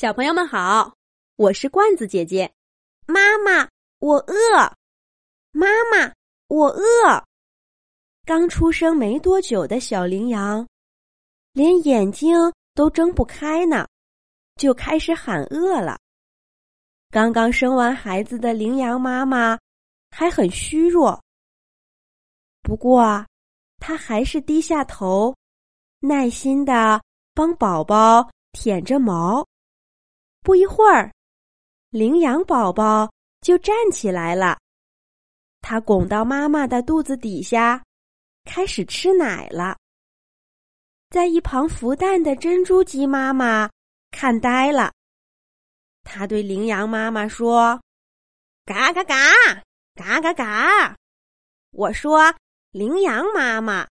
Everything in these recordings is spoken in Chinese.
小朋友们好，我是罐子姐姐。妈妈，我饿。妈妈，我饿。刚出生没多久的小羚羊，连眼睛都睁不开呢，就开始喊饿了。刚刚生完孩子的羚羊妈妈还很虚弱，不过她还是低下头，耐心的帮宝宝舔着毛。不一会儿，羚羊宝宝就站起来了。他拱到妈妈的肚子底下，开始吃奶了。在一旁孵蛋的珍珠鸡妈妈看呆了，他对羚羊妈妈说：“嘎嘎嘎，嘎嘎嘎！我说，羚羊妈妈，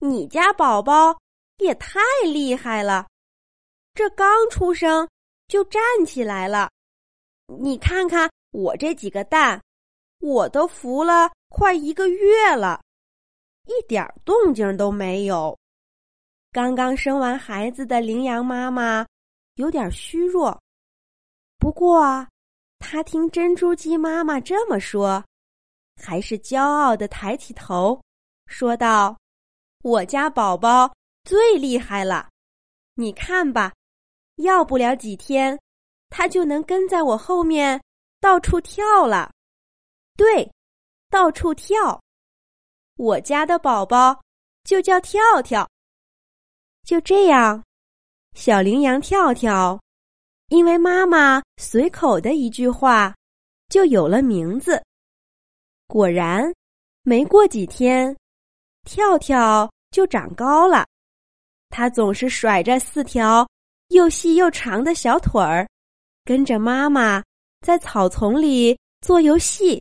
你家宝宝也太厉害了，这刚出生。”就站起来了，你看看我这几个蛋，我都孵了快一个月了，一点动静都没有。刚刚生完孩子的羚羊妈妈有点虚弱，不过她听珍珠鸡妈妈这么说，还是骄傲的抬起头，说道：“我家宝宝最厉害了，你看吧。”要不了几天，它就能跟在我后面到处跳了。对，到处跳。我家的宝宝就叫跳跳。就这样，小羚羊跳跳，因为妈妈随口的一句话，就有了名字。果然，没过几天，跳跳就长高了。它总是甩着四条。又细又长的小腿儿，跟着妈妈在草丛里做游戏。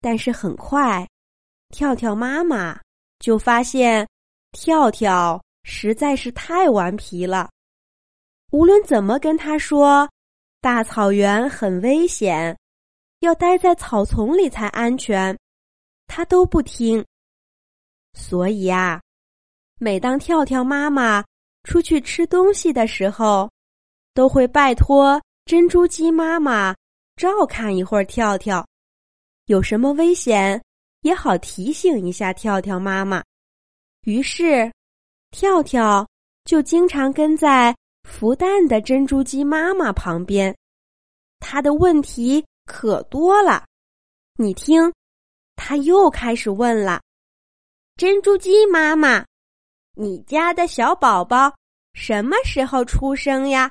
但是很快，跳跳妈妈就发现跳跳实在是太顽皮了。无论怎么跟他说，大草原很危险，要待在草丛里才安全，他都不听。所以啊，每当跳跳妈妈。出去吃东西的时候，都会拜托珍珠鸡妈妈照看一会儿跳跳，有什么危险也好提醒一下跳跳妈妈。于是，跳跳就经常跟在孵蛋的珍珠鸡妈妈旁边。他的问题可多了，你听，他又开始问了：“珍珠鸡妈妈。”你家的小宝宝什么时候出生呀？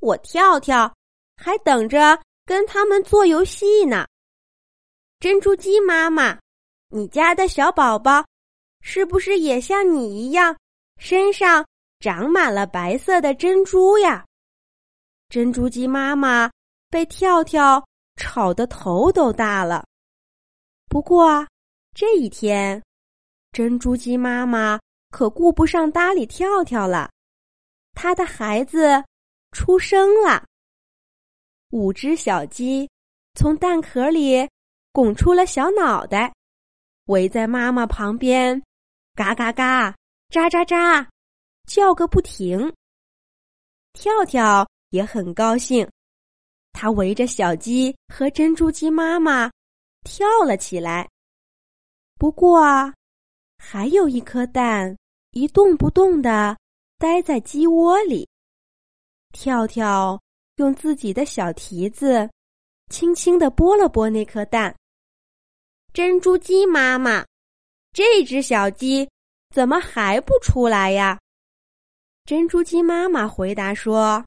我跳跳还等着跟他们做游戏呢。珍珠鸡妈妈，你家的小宝宝是不是也像你一样，身上长满了白色的珍珠呀？珍珠鸡妈妈被跳跳吵得头都大了。不过这一天，珍珠鸡妈妈。可顾不上搭理跳跳了，他的孩子出生了。五只小鸡从蛋壳里拱出了小脑袋，围在妈妈旁边，嘎嘎嘎，喳喳喳，叫个不停。跳跳也很高兴，他围着小鸡和珍珠鸡妈妈跳了起来。不过。还有一颗蛋一动不动的待在鸡窝里。跳跳用自己的小蹄子轻轻的拨了拨那颗蛋。珍珠鸡妈妈，这只小鸡怎么还不出来呀？珍珠鸡妈妈回答说：“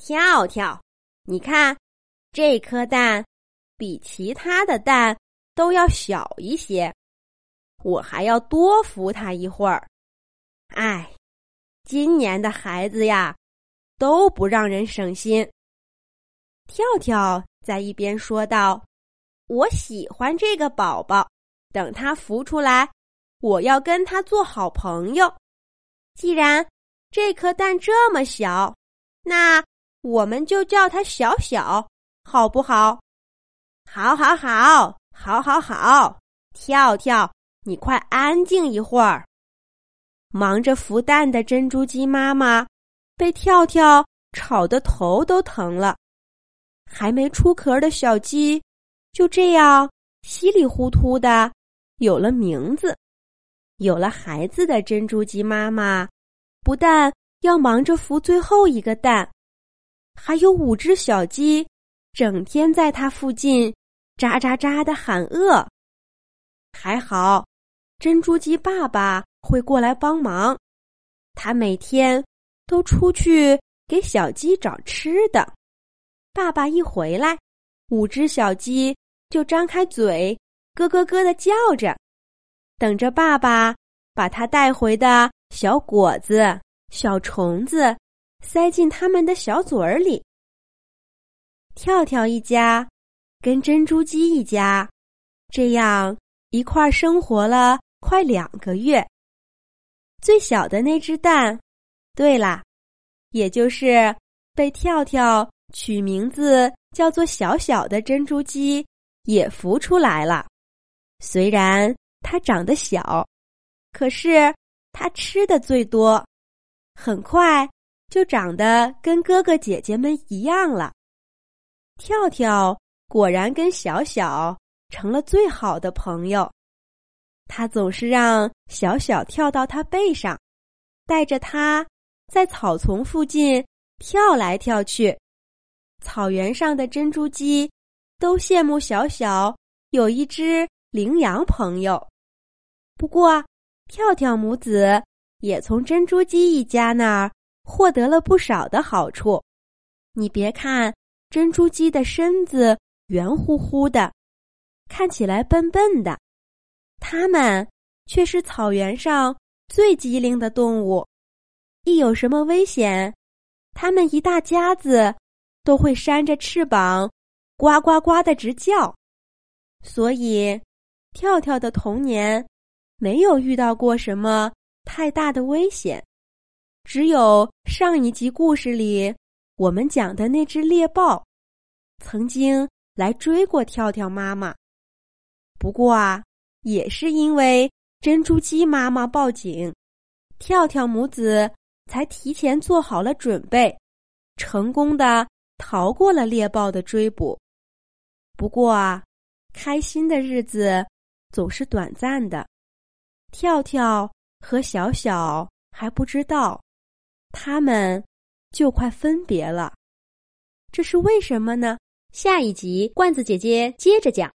跳跳，你看，这颗蛋比其他的蛋都要小一些。”我还要多扶他一会儿，哎，今年的孩子呀，都不让人省心。跳跳在一边说道：“我喜欢这个宝宝，等他孵出来，我要跟他做好朋友。既然这颗蛋这么小，那我们就叫它小小，好不好？好，好，好，好，好，好，跳跳。”你快安静一会儿！忙着孵蛋的珍珠鸡妈妈被跳跳吵得头都疼了。还没出壳的小鸡，就这样稀里糊涂的有了名字。有了孩子的珍珠鸡妈妈，不但要忙着孵最后一个蛋，还有五只小鸡整天在它附近喳喳喳的喊饿。还好，珍珠鸡爸爸会过来帮忙，他每天都出去给小鸡找吃的。爸爸一回来，五只小鸡就张开嘴，咯咯咯的叫着，等着爸爸把他带回的小果子、小虫子塞进他们的小嘴儿里。跳跳一家跟珍珠鸡一家这样一块生活了快两个月。最小的那只蛋，对啦，也就是被跳跳。取名字叫做“小小的珍珠鸡”也孵出来了。虽然它长得小，可是它吃的最多，很快就长得跟哥哥姐姐们一样了。跳跳果然跟小小成了最好的朋友，他总是让小小跳到他背上，带着他在草丛附近跳来跳去。草原上的珍珠鸡都羡慕小小有一只羚羊朋友。不过，跳跳母子也从珍珠鸡一家那儿获得了不少的好处。你别看珍珠鸡的身子圆乎乎的，看起来笨笨的，它们却是草原上最机灵的动物。一有什么危险，它们一大家子。都会扇着翅膀，呱呱呱的直叫。所以，跳跳的童年没有遇到过什么太大的危险，只有上一集故事里我们讲的那只猎豹，曾经来追过跳跳妈妈。不过啊，也是因为珍珠鸡妈妈报警，跳跳母子才提前做好了准备，成功的。逃过了猎豹的追捕，不过啊，开心的日子总是短暂的。跳跳和小小还不知道，他们就快分别了。这是为什么呢？下一集罐子姐姐接着讲。